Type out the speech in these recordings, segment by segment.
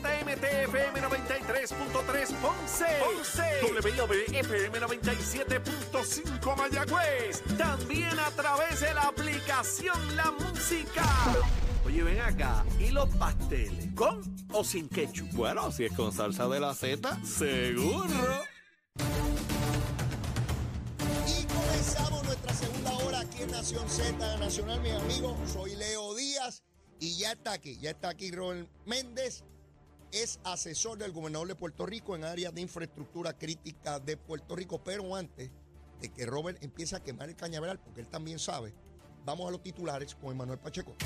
WZMT FM 93.3 Ponce. Ponce. WIOB FM 97.5 Mayagüez. También a través de la aplicación La Música. Oye, ven acá. ¿Y los pasteles? ¿Con o sin ketchup? Bueno, si es con salsa de la Z, seguro. Y comenzamos nuestra segunda hora aquí en Nación Z Nacional, mis amigos. Soy Leo Díaz y ya está aquí, ya está aquí Robert Méndez. Es asesor del gobernador de Puerto Rico en áreas de infraestructura crítica de Puerto Rico. Pero antes de que Robert empiece a quemar el cañaveral, porque él también sabe, vamos a los titulares con Emanuel Pacheco.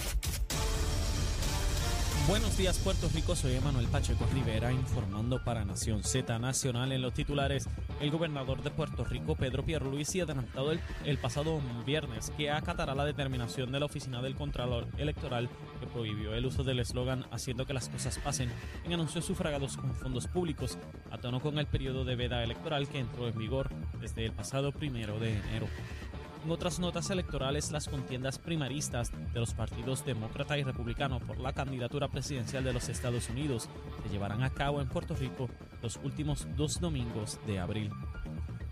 Buenos días Puerto Rico, soy Emanuel Pacheco Rivera informando para Nación Z Nacional en los titulares. El gobernador de Puerto Rico, Pedro Pierluisi, adelantado el, el pasado viernes que acatará la determinación de la Oficina del Contralor Electoral que prohibió el uso del eslogan haciendo que las cosas pasen en anuncios sufragados con fondos públicos, a tono con el periodo de veda electoral que entró en vigor desde el pasado primero de enero. En otras notas electorales, las contiendas primaristas de los partidos demócrata y republicano por la candidatura presidencial de los Estados Unidos se llevarán a cabo en Puerto Rico los últimos dos domingos de abril.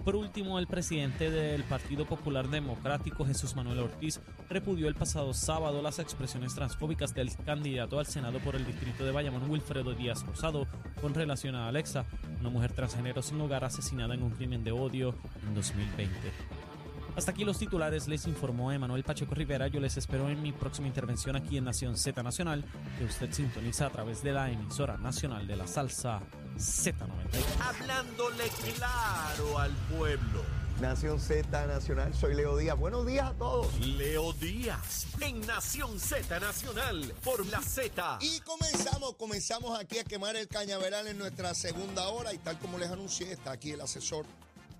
Por último, el presidente del Partido Popular Democrático, Jesús Manuel Ortiz, repudió el pasado sábado las expresiones transfóbicas del candidato al Senado por el distrito de Bayamón, Wilfredo Díaz Rosado, con relación a Alexa, una mujer transgénero sin hogar asesinada en un crimen de odio en 2020. Hasta aquí los titulares, les informó Emanuel Pacheco Rivera. Yo les espero en mi próxima intervención aquí en Nación Z Nacional, que usted sintoniza a través de la emisora nacional de la salsa Z90. Hablándole claro al pueblo. Nación Z Nacional, soy Leo Díaz. Buenos días a todos. Leo Díaz en Nación Z Nacional por la Z. Y comenzamos, comenzamos aquí a quemar el cañaveral en nuestra segunda hora y tal como les anuncié, está aquí el asesor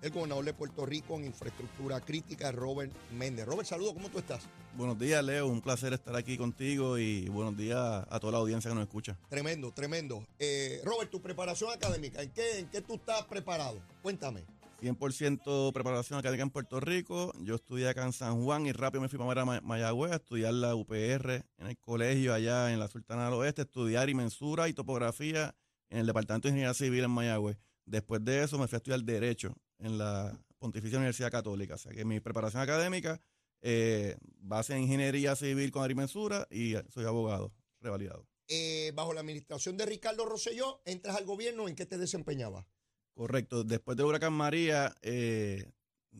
el gobernador de Puerto Rico en infraestructura crítica, Robert Méndez. Robert, saludos, ¿cómo tú estás? Buenos días, Leo. Un placer estar aquí contigo y buenos días a toda la audiencia que nos escucha. Tremendo, tremendo. Eh, Robert, tu preparación académica, ¿en qué, ¿en qué tú estás preparado? Cuéntame. 100% preparación académica en Puerto Rico. Yo estudié acá en San Juan y rápido me fui para Mayagüez a estudiar la UPR en el colegio allá en la Sultana del Oeste, estudiar y mensura y topografía en el Departamento de Ingeniería Civil en Mayagüez. Después de eso me fui a estudiar Derecho en la Pontificia Universidad Católica. O sea que mi preparación académica, eh, base en ingeniería civil con agrimensura y soy abogado revalidado. Eh, bajo la administración de Ricardo Rosselló, entras al gobierno, ¿en qué te desempeñabas? Correcto. Después de Huracán María, eh,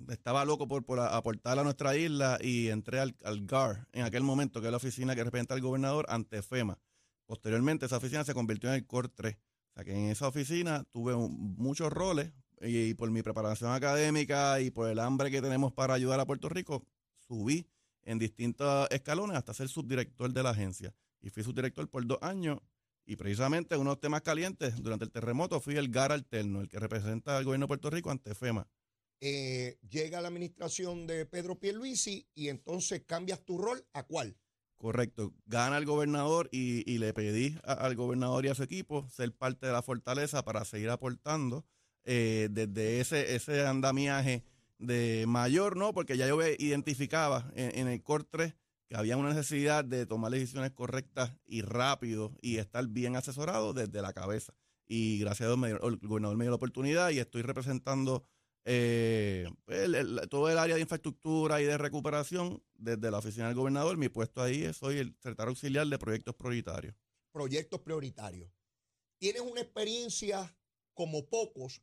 estaba loco por, por, aportar a nuestra isla y entré al, al, GAR en aquel momento, que es la oficina que representa al gobernador ante FEMA. Posteriormente, esa oficina se convirtió en el COR 3. O sea que en esa oficina tuve un, muchos roles, y por mi preparación académica y por el hambre que tenemos para ayudar a Puerto Rico, subí en distintos escalones hasta ser subdirector de la agencia. Y fui subdirector por dos años. Y precisamente uno de los temas calientes durante el terremoto fui el GAR alterno, el que representa al gobierno de Puerto Rico ante FEMA. Eh, llega la administración de Pedro Pierluisi y entonces cambias tu rol a cuál? Correcto. Gana el gobernador y, y le pedí a, al gobernador y a su equipo ser parte de la fortaleza para seguir aportando eh, desde ese, ese andamiaje de mayor, ¿no? Porque ya yo identificaba en, el COR 3 que había una necesidad de tomar decisiones correctas y rápido y estar bien asesorado desde la cabeza. Y gracias a Dios el gobernador me dio la oportunidad y estoy representando eh, el, todo el área de infraestructura y de recuperación desde la oficina del gobernador. Mi puesto ahí es soy el secretario auxiliar de proyectos prioritarios. Proyectos prioritarios. Tienes una experiencia como pocos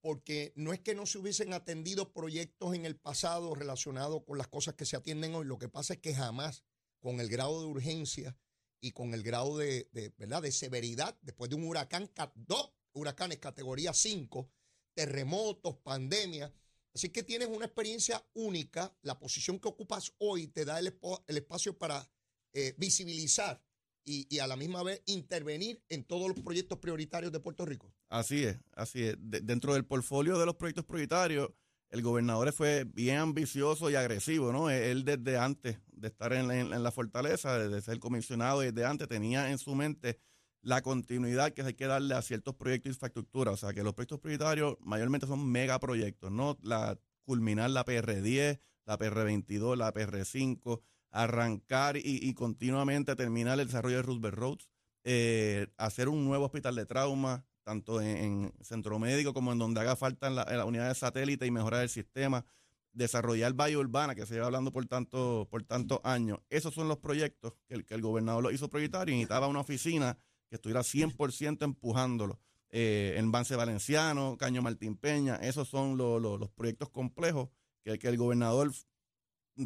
porque no es que no se hubiesen atendido proyectos en el pasado relacionados con las cosas que se atienden hoy, lo que pasa es que jamás con el grado de urgencia y con el grado de, ¿verdad? de severidad, después de un huracán, dos huracanes categoría 5, terremotos, pandemia, así que tienes una experiencia única, la posición que ocupas hoy te da el, el espacio para eh, visibilizar y, a la misma vez intervenir en todos los proyectos prioritarios de Puerto Rico. Así es, así es. De, dentro del portfolio de los proyectos prioritarios, el gobernador fue bien ambicioso y agresivo, ¿no? Él desde antes de estar en, la fortaleza, desde ser comisionado, desde antes tenía en su mente la continuidad que hay que darle a ciertos proyectos de infraestructura. O sea, que los proyectos prioritarios mayormente son megaproyectos, ¿no? La, culminar la PR10, la PR22, la PR5, arrancar y, y, continuamente terminar el desarrollo de Roosevelt Roads, eh, hacer un nuevo hospital de trauma, tanto en, centro médico como en donde haga falta en la, unidad de satélite y mejorar el sistema, desarrollar Valle Urbana, que se lleva hablando por tanto por tantos años. Esos son los proyectos que el, que el gobernador lo hizo proyectar y necesitaba una oficina que estuviera 100% empujándolo. Eh, en Vance Valenciano, Caño Martín Peña, esos son los proyectos complejos que, que, el gobernador,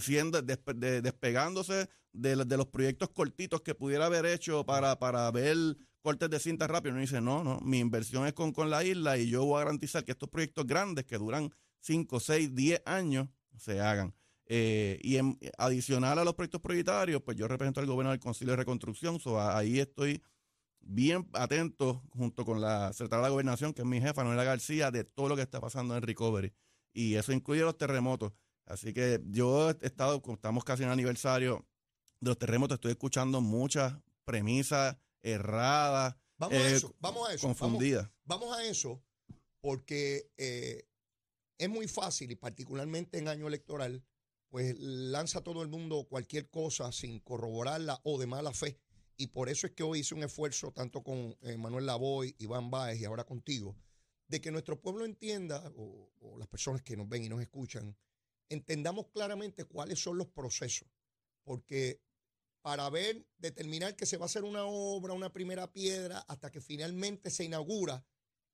siendo despegándose de, los proyectos cortitos que pudiera haber hecho para, para ver cortes de cinta rápido, no dice, no, no, mi inversión es con, con la isla y yo voy a garantizar que estos proyectos grandes que duran 5, 6, 10 años se hagan. Eh, y en, adicional a los proyectos prioritarios, pues yo represento al gobierno del Concilio de Reconstrucción, so ahí estoy bien atento junto con la secretaria de la Gobernación, que es mi jefa, Noela García, de todo lo que está pasando en Recovery. Y eso incluye los terremotos. Así que yo he estado, estamos casi en aniversario de los terremotos, estoy escuchando muchas premisas erradas. Vamos a eh, eso, vamos a eso. Confundidas. Vamos, a eso, porque eh, es muy fácil, y particularmente en año electoral, pues lanza todo el mundo cualquier cosa sin corroborarla o de mala fe. Y por eso es que hoy hice un esfuerzo, tanto con eh, Manuel Lavoy, Iván Báez y ahora contigo, de que nuestro pueblo entienda, o, las personas que nos ven y nos escuchan, entendamos claramente cuáles son los procesos. Porque para ver, determinar que se va a hacer una obra, una primera piedra, hasta que finalmente se inaugura,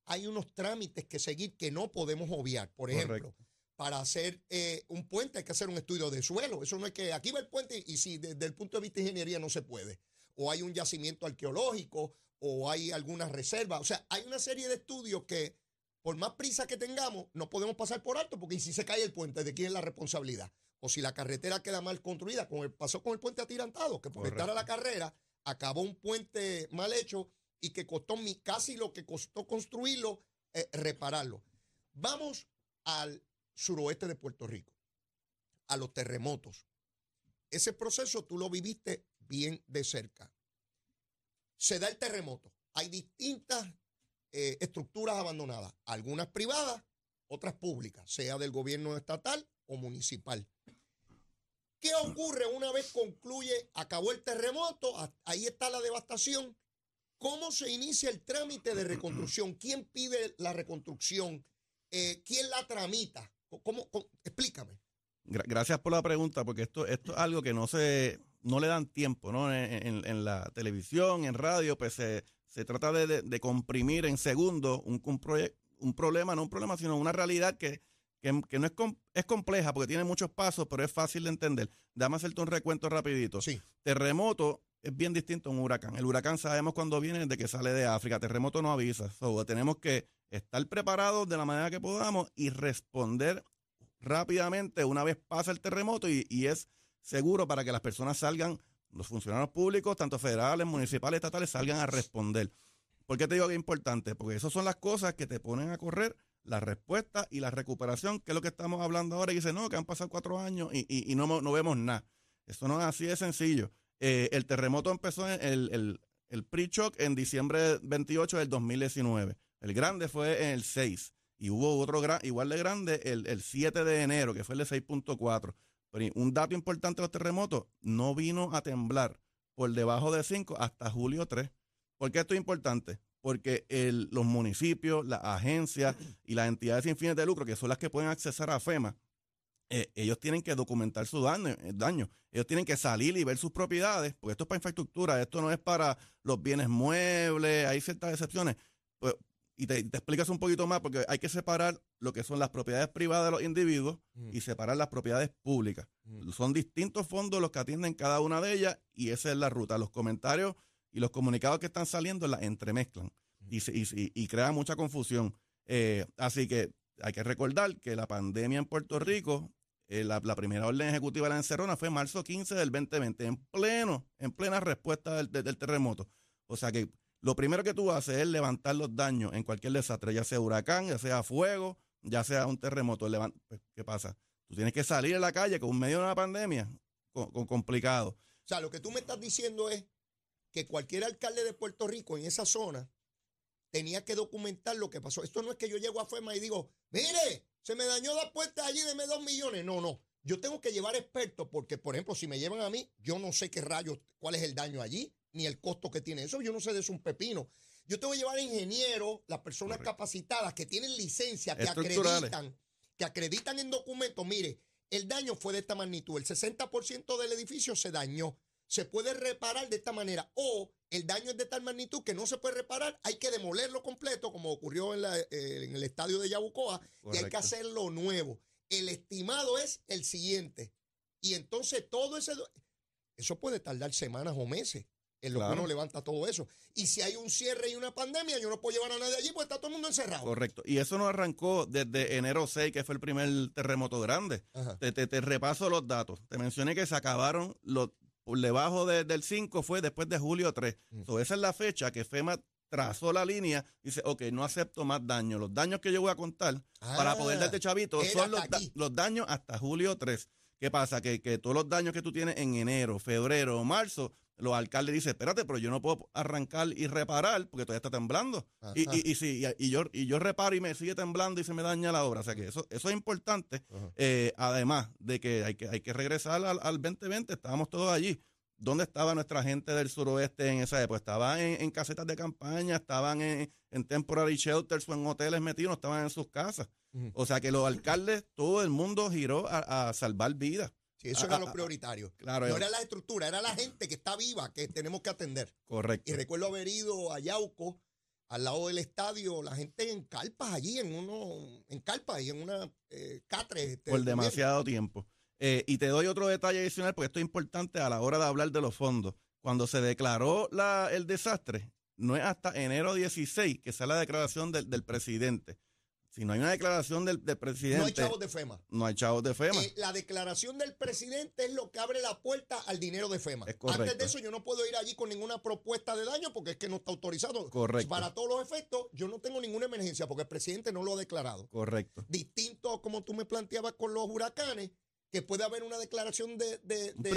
hay unos trámites que seguir que no podemos obviar. Por ejemplo, para hacer eh, un puente hay que hacer un estudio de suelo. Eso no es que aquí va el puente y si desde el punto de vista de ingeniería no se puede o hay un yacimiento arqueológico, o hay alguna reserva. O sea, hay una serie de estudios que, por más prisa que tengamos, no podemos pasar por alto, porque si se cae el puente, ¿de quién es la responsabilidad? O si la carretera queda mal construida, como pasó con el puente atirantado, que por estar a la carrera, acabó un puente mal hecho y que costó casi lo que costó construirlo, eh, repararlo. Vamos al suroeste de Puerto Rico, a los terremotos. Ese proceso tú lo viviste bien de cerca. Se da el terremoto. Hay distintas eh, estructuras abandonadas, algunas privadas, otras públicas, sea del gobierno estatal o municipal. ¿Qué ocurre una vez concluye, acabó el terremoto, ahí está la devastación? ¿Cómo se inicia el trámite de reconstrucción? ¿Quién pide la reconstrucción? Eh, ¿Quién la tramita? ¿Cómo, Explícame. Gracias por la pregunta, porque esto, esto es algo que no se, no le dan tiempo, ¿no? En, la televisión, en radio, pues se, trata de, comprimir en segundos un, un, un, problema, no un problema, sino una realidad que, que, no es, es compleja porque tiene muchos pasos, pero es fácil de entender. Déjame hacerte un recuento rapidito. Sí. Terremoto es bien distinto a un huracán. El huracán sabemos cuando viene de que sale de África. Terremoto no avisa. tenemos que estar preparados de la manera que podamos y responder rápidamente una vez pasa el terremoto y, y es seguro para que las personas salgan, los funcionarios públicos, tanto federales, municipales, estatales, salgan a responder. ¿Por qué te digo que es importante? Porque esas son las cosas que te ponen a correr la respuesta y la recuperación, que es lo que estamos hablando ahora. Y dice, no, que han pasado cuatro años y, no, no, vemos nada. Eso no es así de sencillo. Eh, el terremoto empezó en el, el, pre-shock en diciembre 28 del 2019. El grande fue en el 6. Y hubo otro gran, igual de grande el, el 7 de enero, que fue el de 6.4. Pero un dato importante de los terremotos, no vino a temblar por debajo de 5 hasta julio 3. ¿Por qué esto es importante? Porque los municipios, las agencias y las entidades sin fines de lucro, que son las que pueden accesar a FEMA, eh, ellos tienen que documentar su daño, eh, daño, Ellos tienen que salir y ver sus propiedades, porque esto es para infraestructura, esto no es para los bienes muebles, hay ciertas excepciones. Pues, y te, explicas un poquito más porque hay que separar lo que son las propiedades privadas de los individuos mm. y separar las propiedades públicas. Mm. Son distintos fondos los que atienden cada una de ellas y esa es la ruta. Los comentarios y los comunicados que están saliendo las entremezclan y, y, y, crea mucha confusión. Eh, así que hay que recordar que la pandemia en Puerto Rico, eh, la, primera orden ejecutiva de la encerrona fue marzo 15 del 2020, en pleno, en plena respuesta del, terremoto. O sea que lo primero que tú haces es levantar los daños en cualquier desastre, ya sea huracán, ya sea fuego, ya sea un terremoto. Pues, ¿Qué pasa? Tú tienes que salir a la calle con medio de una pandemia, con, complicado. O sea, lo que tú me estás diciendo es que cualquier alcalde de Puerto Rico en esa zona tenía que documentar lo que pasó. Esto no es que yo llego a FEMA y digo, mire, se me dañó la puerta allí, deme dos millones. No, no. Yo tengo que llevar expertos porque, por ejemplo, si me llevan a mí, yo no sé qué rayos, cuál es el daño allí, ni el costo que tiene. Eso yo no sé de eso un pepino. Yo te voy a llevar ingenieros, las personas capacitadas que tienen licencia, que acreditan, que acreditan en documentos. Mire, el daño fue de esta magnitud. El 60% del edificio se dañó. Se puede reparar de esta manera. O el daño es de tal magnitud que no se puede reparar. Hay que demolerlo completo, como ocurrió en, la, eh, en el estadio de Yabucoa, y hay que hacerlo nuevo. El estimado es el siguiente. Y entonces todo ese... Eso puede tardar semanas o meses en lo que uno levanta todo eso. Y si hay un cierre y una pandemia, yo no puedo llevar a nadie allí porque está todo el mundo encerrado. Correcto. Y eso no arrancó desde enero 6, que fue el primer terremoto grande. Te, te, repaso los datos. Te mencioné que se acabaron los por debajo del 5 fue después de julio 3. Mm. esa es la fecha que FEMA trazó la línea y dice, ok, no acepto más daños. Los daños que yo voy a contar para poder ah, darte chavito son los, los, daños hasta julio 3. ¿Qué pasa? Que, que todos los daños que tú tienes en enero, febrero o marzo, los alcaldes dicen, espérate, pero yo no puedo arrancar y reparar porque todavía está temblando. Y, y, y, sí, y, yo, y yo reparo y me sigue temblando y se me daña la obra. O sea que eso, eso es importante. Eh, además de que hay que, hay que regresar al, al 2020, estábamos todos allí. ¿Dónde estaba nuestra gente del suroeste en esa época? Estaban en, casetas de campaña, estaban en, en, temporary shelters o en hoteles metidos, estaban en sus casas. O sea que los alcaldes, todo el mundo giró a, salvar vidas. Sí, eso era lo prioritario. Claro, no era la estructura, era la gente que está viva que tenemos que atender. Correcto. Y recuerdo haber ido a Yauco, al lado del estadio, la gente en carpas allí, en uno, en carpas y en una eh, catre. Este, Por demasiado tiempo. Eh, y te doy otro detalle adicional porque esto es importante a la hora de hablar de los fondos. Cuando se declaró la, el desastre, no es hasta enero 16 que sale la declaración del, del presidente. Si no hay una declaración del, presidente. No hay chavos de FEMA. No hay chavos de FEMA. Eh, la declaración del presidente es lo que abre la puerta al dinero de FEMA. Antes de eso, yo no puedo ir allí con ninguna propuesta de daño porque es que no está autorizado. Correcto. Para todos los efectos, yo no tengo ninguna emergencia porque el presidente no lo ha declarado. Correcto. Distinto como tú me planteabas con los huracanes, que puede haber una declaración de... de, de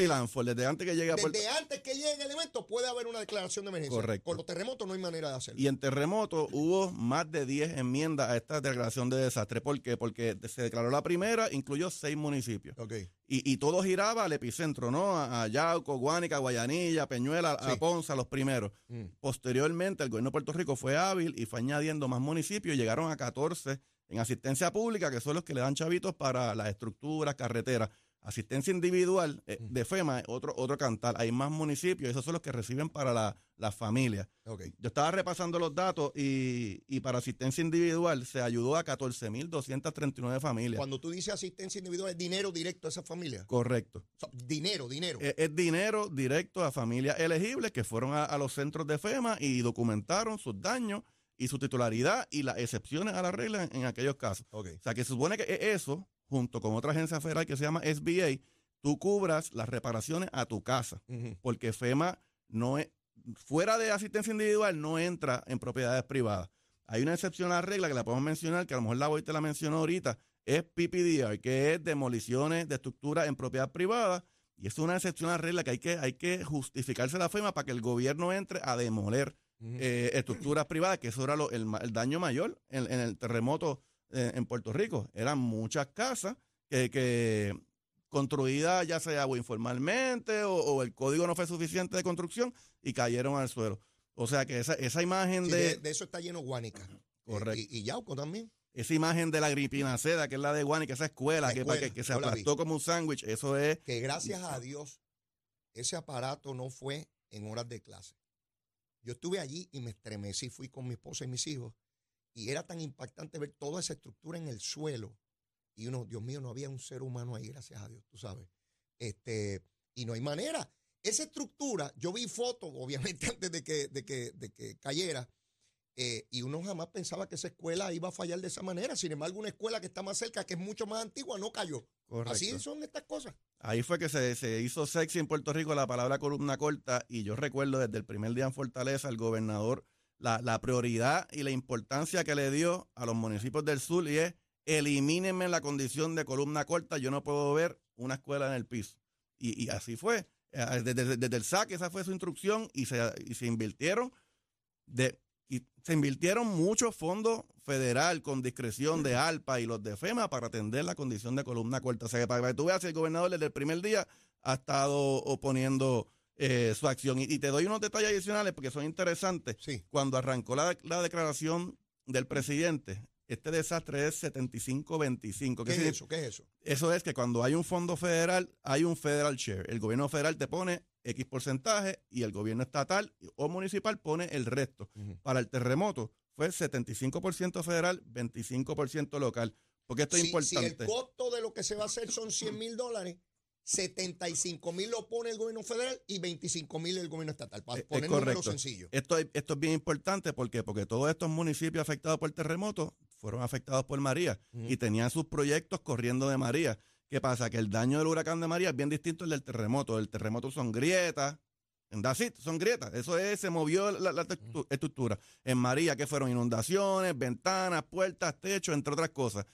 desde antes que llegue a Desde antes que llegue el evento puede haber una declaración de emergencia. Correcto. Con los terremotos no hay manera de hacerlo. Y en terremoto hubo más de 10 enmiendas a esta declaración de desastre. ¿Por qué? Porque se declaró la primera, incluyó seis municipios. Okay. Y, y todo giraba al epicentro, ¿no? A, Yauco, Guánica, Guayanilla, Peñuela, a Ponza, los primeros. Mm. Posteriormente, el gobierno de Puerto Rico fue hábil y fue añadiendo más municipios y llegaron a 14 en asistencia pública, que son los que le dan chavitos para las estructuras, carreteras. Asistencia individual eh, de FEMA, otro, otro cantar. Hay más municipios, esos son los que reciben para la, la familia. Yo estaba repasando los datos y, y para asistencia individual se ayudó a 14.239 familias. Cuando tú dices asistencia individual, ¿es dinero directo a esa familia? Correcto. dinero, dinero. Es, dinero directo a familias elegibles que fueron a, a los centros de FEMA y documentaron sus daños y su titularidad y las excepciones a la regla en, aquellos casos. O sea, que se supone que eso, junto con otra agencia federal que se llama SBA, tú cubras las reparaciones a tu casa, porque FEMA no es, fuera de asistencia individual no entra en propiedades privadas. Hay una excepción a la regla que la podemos mencionar, que a lo mejor la voy te la mencionó ahorita, es PPDR, que es demoliciones de estructuras en propiedad privada, y es una excepción a la regla que hay que, hay que justificarse la FEMA para que el gobierno entre a demoler eh, estructuras privadas, que eso era el, daño mayor en, el terremoto eh, en Puerto Rico. Eran muchas casas que, construidas ya sea o informalmente o, el código no fue suficiente de construcción y cayeron al suelo. O sea que esa, esa imagen de, de, eso está lleno Guánica. Correcto. y, Yauco también. Esa imagen de la gripina seda, que es la de Guánica, esa escuela, que, que, que, se aplastó como un sándwich, eso es... Que gracias a Dios ese aparato no fue en horas de clase. Yo estuve allí y me estremecí, fui con mi esposa y mis hijos, y era tan impactante ver toda esa estructura en el suelo. Y uno, Dios mío, no había un ser humano ahí, gracias a Dios, tú sabes. Este, y no hay manera. Esa estructura, yo vi fotos, obviamente, antes de que, de que, de que cayera, eh, y uno jamás pensaba que esa escuela iba a fallar de esa manera. Sin embargo, una escuela que está más cerca, que es mucho más antigua, no cayó. Así son estas cosas. Ahí fue que se, hizo sexy en Puerto Rico la palabra columna corta y yo recuerdo desde el primer día en Fortaleza el gobernador la, prioridad y la importancia que le dio a los municipios del sur y es elimínenme la condición de columna corta, yo no puedo ver una escuela en el piso. Y, así fue. Eh, desde, desde, el saque esa fue su instrucción y se, y se invirtieron de y se invirtieron muchos fondos federal con discreción de ALPA y los de FEMA para atender la condición de columna corta. O sea, que para que tú veas, el gobernador desde el primer día ha estado oponiendo eh, su acción. Y, y te doy unos detalles adicionales porque son interesantes. Sí. Cuando arrancó la, la declaración del presidente, este desastre es 75-25. ¿Qué es eso? ¿Qué es eso? Eso es que cuando hay un fondo federal, hay un federal share. El gobierno federal te pone X porcentaje y el gobierno estatal o municipal pone el resto. Para el terremoto fue 75% federal, 25% local. Porque esto es Si- Si importante. el costo de lo que se va a hacer son 100 mil dólares, 75 mil lo pone el gobierno federal y 25 mil el gobierno estatal. Para Es- es poner números correcto. sencillos. Esto, es- esto es bien importante porque, porque todos estos municipios afectados por el terremoto fueron afectados por María y tenían sus proyectos corriendo de María. ¿Qué pasa? Que el daño del huracán de María es bien distinto al del terremoto. El terremoto son grietas. En Dacit son grietas. Eso es, se movió la, estructura. En María, que fueron inundaciones, ventanas, puertas, techos, entre otras cosas.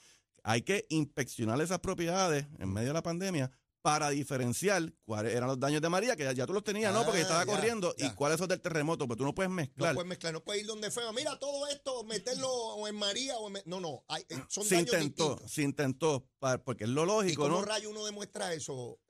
Hay que inspeccionar esas propiedades en medio de la pandemia para diferenciar cuáles eran los daños de María, que ya, ya tú los tenías, ¿no? Porque Ah, estaba ya, corriendo, ya. y cuáles son del terremoto, pero tú no puedes No mezclar. puedes mezclar, no puedes ir donde fue. Mira, todo esto, meterlo en María o en... No, no, hay- eh, son se daños intentó, distintos. se intentó, porque es lo ¿Y lógico, cómo ¿no? rayo uno demuestra eso?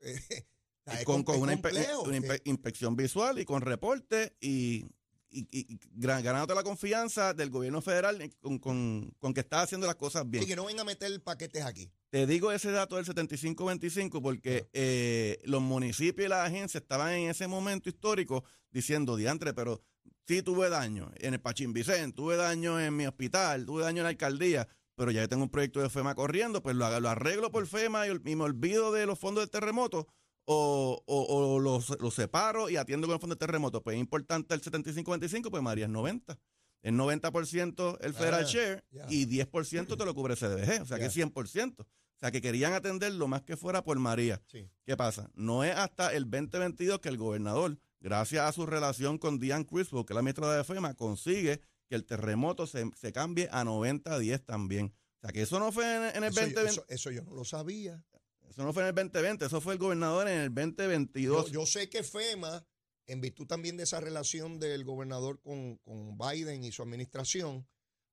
Eh, es con, con una, complejo, una inspe- inspección visual y con reporte y, y, y- ganándote la confianza del gobierno federal con, con- con que está haciendo las cosas bien. Y que no venga a meter paquetes aquí. Te digo ese dato del 75-25 porque eh, los municipios y las agencias estaban en ese momento histórico diciendo, diantre, pero sí tuve daño en el Pachín Vicente, tuve daño en mi hospital, tuve daño en la alcaldía, pero ya tengo un proyecto de FEMA corriendo, pues lo, lo arreglo por FEMA y me olvido de los fondos del terremoto o, o, o los, los separo y atiendo con el fondo del terremoto. Pues es importante el 75-25, pues María es 90. Es 90% el federal Ah, share ya. y 10% te lo cubre CDBG, o sea que Ya. es 100%. O sea que querían atender lo más que fuera por María. Sí. ¿Qué pasa? No es hasta el 2022 que el gobernador, gracias a su relación con Diane Criswell, que es la ministra de FEMA, consigue que el terremoto se, se cambie a 90-10 también. O sea que eso no fue en, en el Eso, yo- 2020. eso- eso yo no lo sabía. Eso no fue en el 2020, eso fue el gobernador en el 2022. Yo, yo sé que FEMA, en virtud también de esa relación del gobernador con, con Biden y su administración,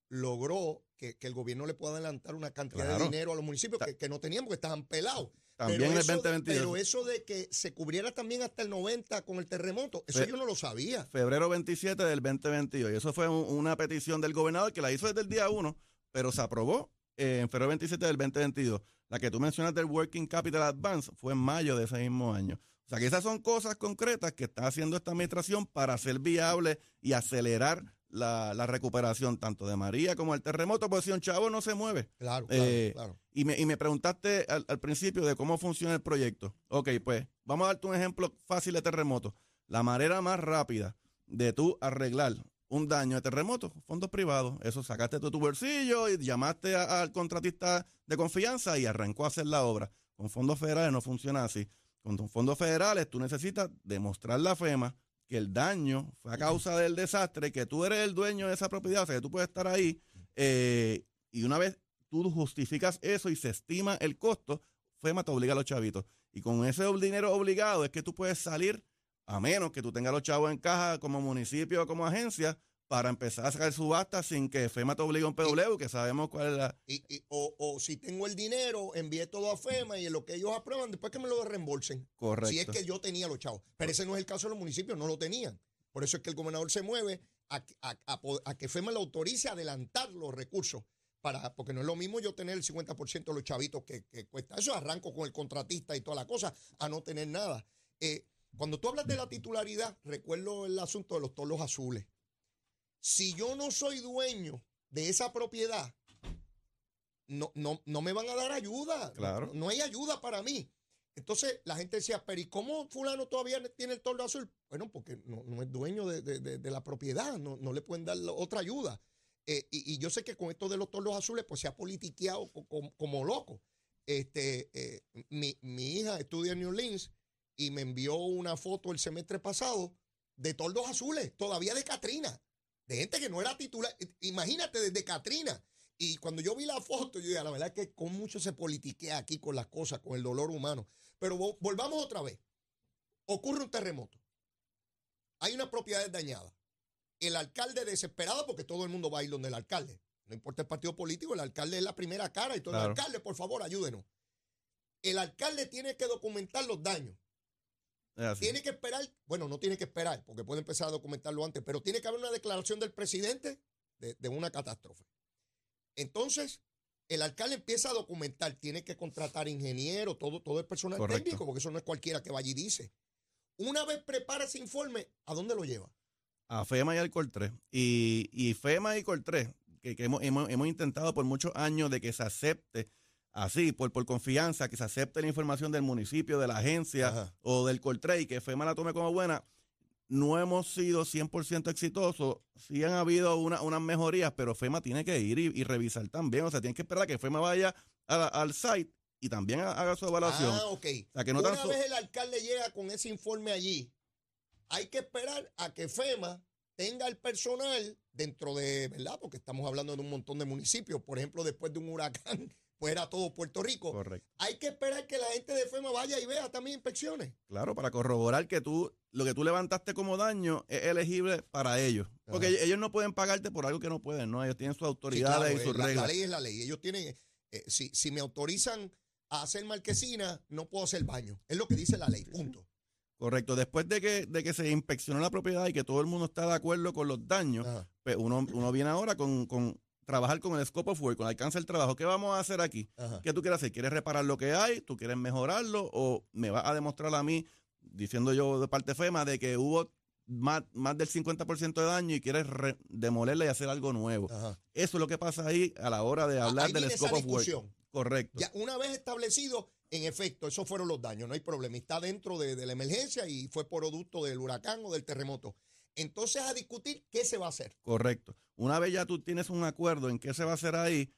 logró que, que el gobierno le pueda adelantar una cantidad de dinero a los municipios que, que no tenían porque estaban pelados. también pero en el eso de- 2022. pero eso de que se cubriera también hasta el 90 con el terremoto, eso Fe- yo no lo sabía. febrero 27 del 2022. Y eso fue un- una petición del gobernador que la hizo desde el día 1, pero se aprobó eh, en febrero 27 del 2022. La que tú mencionas del Working Capital Advance fue en mayo de ese mismo año. O sea que esas son cosas concretas que está haciendo esta administración para hacer viable y acelerar la, la recuperación tanto de María como del terremoto, porque si un chavo no se mueve. Claro, claro, Eh, claro. Y me, y me preguntaste al, al principio de cómo funciona el proyecto. Ok, pues vamos a darte un ejemplo fácil de terremoto. La manera más rápida de tú arreglar un daño de terremoto, fondos privados. Eso sacaste de tu bolsillo y llamaste al contratista de confianza y arrancó a hacer la obra. Con fondos federales no funciona así. Con fondos federales tú necesitas demostrar la FEMA que el daño fue a causa del desastre, que tú eres el dueño de esa propiedad, o sea, que tú puedes estar ahí. eh, y una vez tú justificas eso y se estima el costo, FEMA te obliga a los chavitos. Y con ese dinero obligado es que tú puedes salir, a menos que tú tengas los chavos en caja como municipio o como agencia, para empezar a sacar subasta sin que FEMA te obligue a un PW, que sabemos cuál es la... Y, y- o, o si tengo el dinero, envié todo a FEMA y en lo que ellos aprueban, después que me lo reembolsen. Correcto. Si es que yo tenía los chavos. Pero ese no es el caso de los municipios, no lo tenían. Por eso es que el gobernador se mueve a, que- a- a po- a que FEMA le autorice a adelantar los recursos. Para, porque no es lo mismo yo tener el 50% de los chavitos que, que cuesta. Eso arranco con el contratista y toda la cosa, a no tener nada. Eh, cuando tú hablas de la titularidad, recuerdo el asunto de los tolos azules. Si yo no soy dueño de esa propiedad, no, no, no me van a dar ayuda. Claro. No, no hay ayuda para mí. Entonces la gente decía, pero ¿y cómo fulano todavía tiene el toldo azul? Bueno, porque no, no es dueño de, de- de- de la propiedad, no, no le pueden dar otra ayuda. Eh, y, y yo sé que con esto de los toldos azules, pues se ha politiqueado co- co- como, loco. Este, eh, mi, mi hija estudia en New Orleans y me envió una foto el semestre pasado de toldos azules, todavía de Katrina, de gente que no era titular. Imagínate, desde Katrina. Y cuando yo vi la foto, yo dije, la verdad es que con mucho se politiquea aquí con las cosas, con el dolor humano. Pero vo- volvamos otra vez. Ocurre un terremoto. Hay una propiedad dañada. El alcalde desesperado, porque todo el mundo va a ir donde el alcalde. No importa el partido político, el alcalde es la primera cara y todo el alcalde, por favor, ayúdenos. El alcalde tiene que documentar los daños. Así. Tiene que esperar, bueno, no tiene que esperar, porque puede empezar a documentarlo antes, pero tiene que haber una declaración del presidente de, de una catástrofe. Entonces, el alcalde empieza a documentar, tiene que contratar ingenieros, todo, todo el personal Correcto. técnico, porque eso no es cualquiera que vaya y dice. Una vez prepara ese informe, ¿a dónde lo lleva? a FEMA y al COR3. Y, y FEMA y COR3, que, que hemos, hemos, hemos intentado por muchos años de que se acepte así, por, por confianza, que se acepte la información del municipio, de la agencia Ajá. o del COR3 y que FEMA la tome como buena. No hemos sido 100% exitosos. Sí han habido una- unas mejorías, pero FEMA tiene que ir y, y revisar también. O sea, tiene que esperar a que FEMA vaya a la- al site y también ha- haga su evaluación. Ah, ok. O sea, que no Una tan vez el alcalde llega con ese informe allí, hay que esperar a que FEMA tenga el personal dentro de, ¿verdad? Porque estamos hablando de un montón de municipios. Por ejemplo, después de un huracán, pues era todo Puerto Rico. Correcto. Hay que esperar que la gente de FEMA vaya y vea también inspecciones. Claro, para corroborar que tú, lo que tú levantaste como daño es elegible para ellos. Porque Ajá. ellos- ellos no pueden pagarte por algo que no pueden, ¿no? Ellos tienen sus Sí, autoridades claro, y sus eh, la, reglas. la ley es la ley. Ellos tienen, eh, si, si me autorizan a hacer marquesina, no puedo hacer baño. Es lo que dice la ley, punto. Correcto. Después de que, de que se inspeccionó la propiedad y que todo el mundo está de acuerdo con los daños, Ajá. pues uno, uno viene ahora con, con trabajar con el scope of work, con el alcance del trabajo. ¿Qué vamos a hacer aquí? Ajá. ¿Qué tú quieres hacer? ¿Quieres reparar lo que hay? ¿Tú quieres mejorarlo? ¿O me vas a demostrar a mí, diciendo yo de parte FEMA, de que hubo más, más del 50% de daño y quieres re- demolerla y hacer algo nuevo? Ajá. Eso es lo que pasa ahí a la hora de hablar del scope of work. Correcto. Ya una vez establecido, en efecto, esos fueron los daños, no hay problema. Está dentro de, de la emergencia y fue producto del huracán o del terremoto. Entonces a discutir qué se va a hacer. Correcto. Una vez ya tú tienes un acuerdo en qué se va a hacer ahí,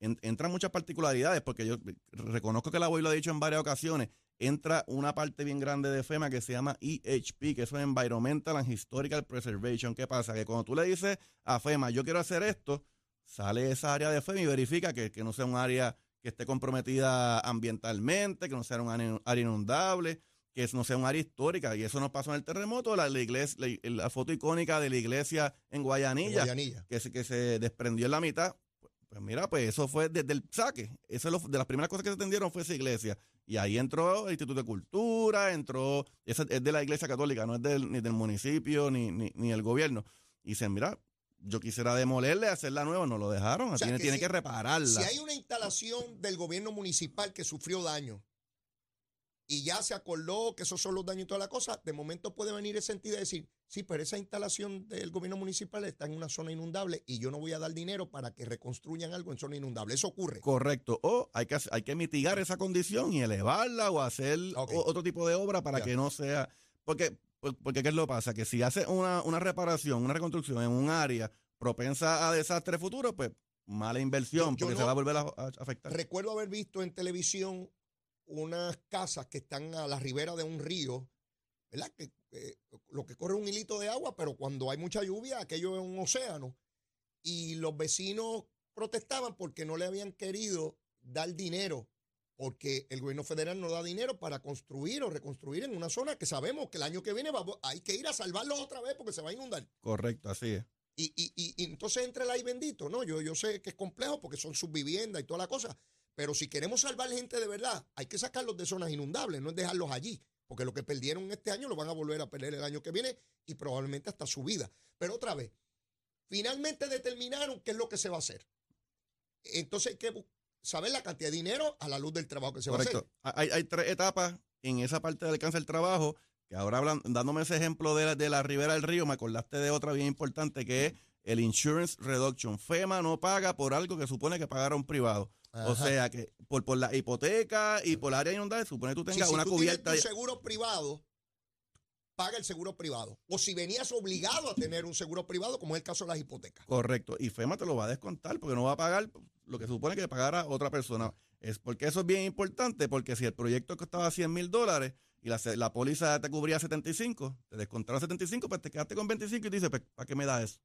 en- entran muchas particularidades, porque yo reconozco que la voy lo ha dicho en varias ocasiones, entra una parte bien grande de FEMA que se llama EHP, que es Environmental and Historical Preservation. ¿Qué pasa? Que cuando tú le dices a FEMA, yo quiero hacer esto, sale esa área de FEMA y verifica que, no sea un área que esté comprometida ambientalmente, que no sea un área inundable, que no sea un área histórica. Y eso nos pasó en el terremoto, la, la iglesia, la, la foto icónica de la iglesia en Guayanilla, Guayanilla. que se, que se desprendió en la mitad. Pues, pues mira, pues eso fue desde el saque. Eso es lo- de las primeras cosas que se atendieron fue esa iglesia. Y ahí entró el Instituto de Cultura, entró, esa es de la iglesia católica, no es del, ni del municipio ni, ni, ni el gobierno. Y dicen, mira, yo quisiera demolerle, hacerla nueva, no lo dejaron, O sea, tiene, que tiene si- que repararla. Si hay una instalación del gobierno municipal que sufrió daño y ya se acordó que esos son los daños y toda la cosa, de momento puede venir esa entidad y decir, sí, pero esa instalación del gobierno municipal está en una zona inundable y yo no voy a dar dinero para que reconstruyan algo en zona inundable. Eso ocurre. Correcto. O hay que, hay que mitigar esa condición y elevarla o hacer otro tipo de obra para Ya. que no sea. Porque, por- porque ¿qué es lo que pasa? Que si hace una, una reparación, una reconstrucción en un área propensa a desastre futuro, pues mala inversión, Yo- yo porque no- se va a volver a, a afectar. Recuerdo haber visto en televisión unas casas que están a la ribera de un río, ¿verdad? Que eh, lo que corre es un hilito de agua, pero cuando hay mucha lluvia, aquello es un océano. Y los vecinos protestaban porque no le habían querido dar dinero, porque el gobierno federal no da dinero para construir o reconstruir en una zona que sabemos que el año que viene va- hay que ir a salvarlos otra vez porque se va a inundar. Correcto, así es. Y, y, y, y entonces entra el ay bendito, ¿no? Yo, yo sé que es complejo porque son sus viviendas y toda la cosa, pero si queremos salvar gente de verdad, hay que sacarlos de zonas inundables, no es dejarlos allí, porque lo que perdieron este año lo van a volver a perder el año que viene y probablemente hasta su vida. Pero otra vez, finalmente determinaron qué es lo que se va a hacer. Entonces hay que saber la cantidad de dinero a la luz del trabajo que se va a hacer. Hay, hay tres etapas en esa parte del alcance del trabajo, que ahora hablan, dándome ese ejemplo de la, de la ribera del río, me acordaste de otra bien importante que es el insurance reduction. FEMA no paga por algo que supone que pagaron privado. O sea que por, por la hipoteca y por la área inundada, supone que tú Sí, tengas si una tú cubierta. tienes tu seguro privado, paga el seguro privado. O si venías obligado a tener un seguro privado, como es el caso de las hipotecas. Correcto. Y FEMA te lo va a descontar porque no va a pagar lo que supone que pagara otra persona. Es porque eso es bien importante, porque si el proyecto costaba 100 mil dólares y la, la póliza te cubría 75, te descontaron 75, pues te quedaste con 25 y dices, pues, ¿para qué me da eso?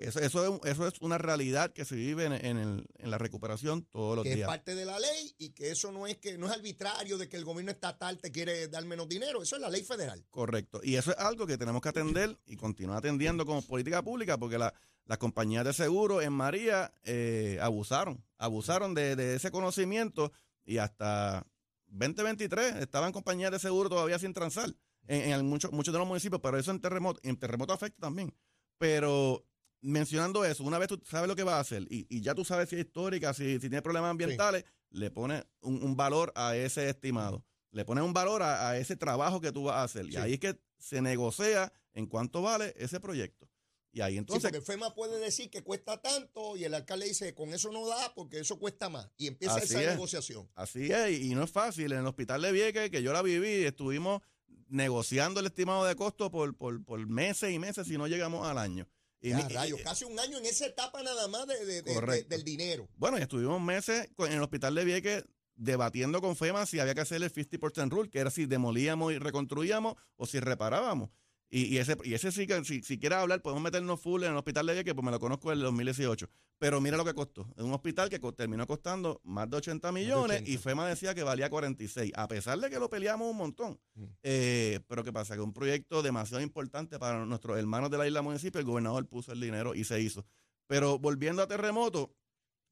Eso, eso, es, eso es una realidad que se vive en, en el- en la recuperación todos los que es días. parte de la ley y que eso no es que no es arbitrario de que el gobierno estatal te quiere dar menos dinero, eso es la ley federal. Correcto. Y eso es algo que tenemos que atender y continuar atendiendo como política pública, porque la- las compañías de seguro en María eh, abusaron, abusaron de, de ese conocimiento y hasta 2023 estaban compañías de seguro todavía sin transar. en, en muchos, muchos de los municipios, pero eso en terremoto, en terremoto afecta también. Pero mencionando eso, una vez tú sabes lo que va a hacer y, y ya tú sabes si es histórica, si, si tiene problemas ambientales, le pones un, un valor a ese estimado. Le pones un valor a, a ese trabajo que tú vas a hacer. Y ahí es que se negocia en cuánto vale ese proyecto. Y ahí Sí, entonces, porque FEMA puede decir que cuesta tanto y el alcalde dice, con eso no da porque eso cuesta más. Y empieza esa es. negociación. así es, y, y no es fácil. En el hospital de Vieques, que yo la viví, estuvimos negociando el estimado de costo por, por, por meses y meses si no llegamos al año. Rayos, y- casi un año en esa etapa nada más de, del dinero. Bueno, y estuvimos meses en el hospital de Vieques debatiendo con FEMA si había que hacer el 50% rule, que era si demolíamos y reconstruíamos o si reparábamos. Y, y ese, y ese sí que, si, si quieres hablar, podemos meternos full en el hospital de Vieques, pues me lo conozco en el 2018. Pero mira lo que costó. Es un hospital que co- terminó costando más de 80 millones 80. y FEMA decía que valía 46, a pesar de que lo peleamos un montón. Mm. Eh, pero ¿qué pasa? Que un proyecto demasiado importante para nuestros hermanos de la isla municipio, el gobernador puso el dinero y se hizo. Pero volviendo a terremoto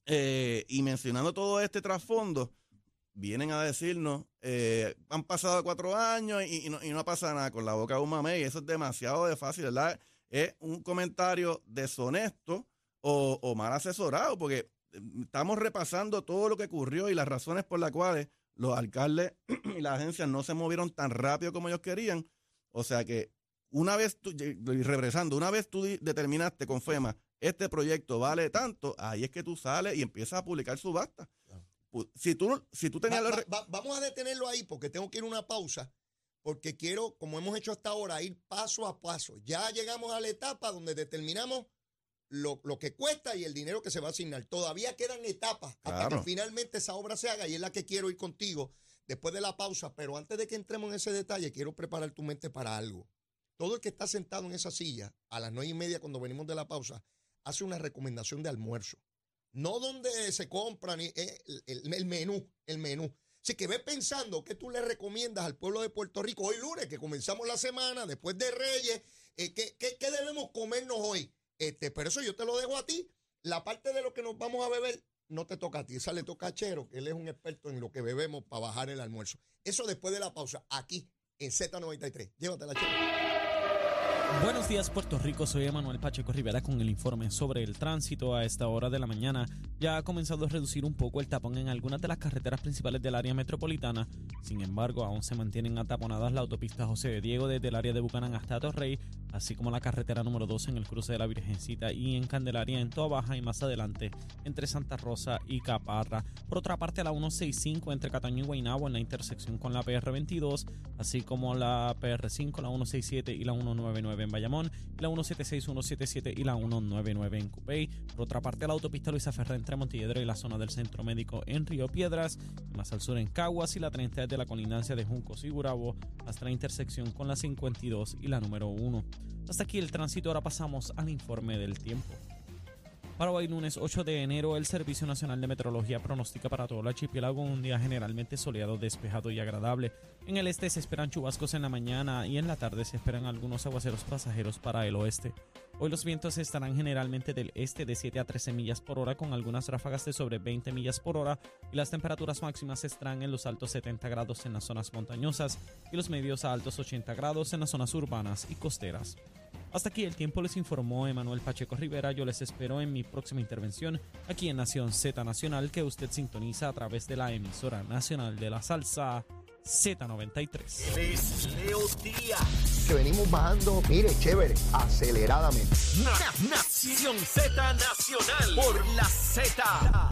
eh, y mencionando todo este trasfondo, vienen a decirnos, eh, han pasado cuatro años y, no, y no pasa nada con la boca de un mamey, eso es demasiado de fácil, ¿verdad? Es un comentario deshonesto o, o mal asesorado, porque eh, estamos repasando todo lo que ocurrió y las razones por las cuales los alcaldes y las agencias no se movieron tan rápido como ellos querían. O sea que una vez tú, y regresando, una vez tú determinaste con FEMA, este proyecto vale tanto, ahí es que tú sales y empiezas a publicar subasta. Si tú, si tú tenías Va- los va- re- va- vamos a detenerlo ahí porque tengo que ir a una pausa. Porque quiero, como hemos hecho hasta ahora, ir paso a paso. Ya llegamos a la etapa donde determinamos lo, lo que cuesta y el dinero que se va a asignar. Todavía quedan etapas hasta Claro. que finalmente esa obra se haga y es la que quiero ir contigo después de la pausa. Pero antes de que entremos en ese detalle, quiero preparar tu mente para algo. Todo el que está sentado en esa silla a las nueve y media cuando venimos de la pausa hace una recomendación de almuerzo. No donde se compran eh, el, el- menú, el menú. Así que ve pensando que tú le recomiendas al pueblo de Puerto Rico hoy lunes, que comenzamos la semana, después de Reyes, eh, ¿qué, qué- qué debemos comernos hoy? Este, pero eso yo te lo dejo a ti. La parte de lo que nos vamos a beber no te toca a ti, esa le toca a Chero, que él es un experto en lo que bebemos para bajar el almuerzo. Eso después de la pausa, aquí en Z93. Llévatela, Chero. Buenos días Puerto Rico, soy Emanuel Pacheco Rivera con el informe sobre el tránsito a esta hora de la mañana. Ya ha comenzado a reducir un poco el tapón en algunas de las carreteras principales del área metropolitana. Sin embargo, aún se mantienen ataponadas la autopista José de Diego desde el área de Bucanán hasta Torrey, así como la carretera número 2 en el cruce de la Virgencita y en Candelaria en Toa Baja y más adelante entre Santa Rosa y Caparra. Por otra parte, la 165 entre Cataño y Guaynabo en la intersección con la PR22, así como la PR5, la 167 y la 199 en Bayamón, la 176, 177 y la 199 en Cupey. Por otra parte, la autopista Luisa Ferré entre Montilledro y la zona del Centro Médico en Río Piedras, más al sur en Caguas y la 30 desde la colindancia de Juncos y Gurabo hasta la intersección con la 52 y la número 1. Hasta aquí el tránsito, ahora pasamos al informe del tiempo. Para hoy lunes 8 de enero, el Servicio Nacional de Meteorología pronostica para todo el archipiélago un día generalmente soleado, despejado y agradable. En el este se esperan chubascos en la mañana y en la tarde se esperan algunos aguaceros pasajeros para el oeste. Hoy los vientos estarán generalmente del este de 7 a 13 millas por hora con algunas ráfagas de sobre 20 millas por hora y las temperaturas máximas estarán en los altos 70 grados en las zonas montañosas y los medios a altos 80 grados en las zonas urbanas y costeras. Hasta aquí el tiempo les informó Emanuel Pacheco Rivera. Yo les espero en mi próxima intervención aquí en Nación Z Nacional que usted sintoniza a través de la emisora nacional de la salsa Z93. Es Leo Díaz. Que venimos bajando, mire, chévere, aceleradamente. Na- Nación Z Nacional por la Z.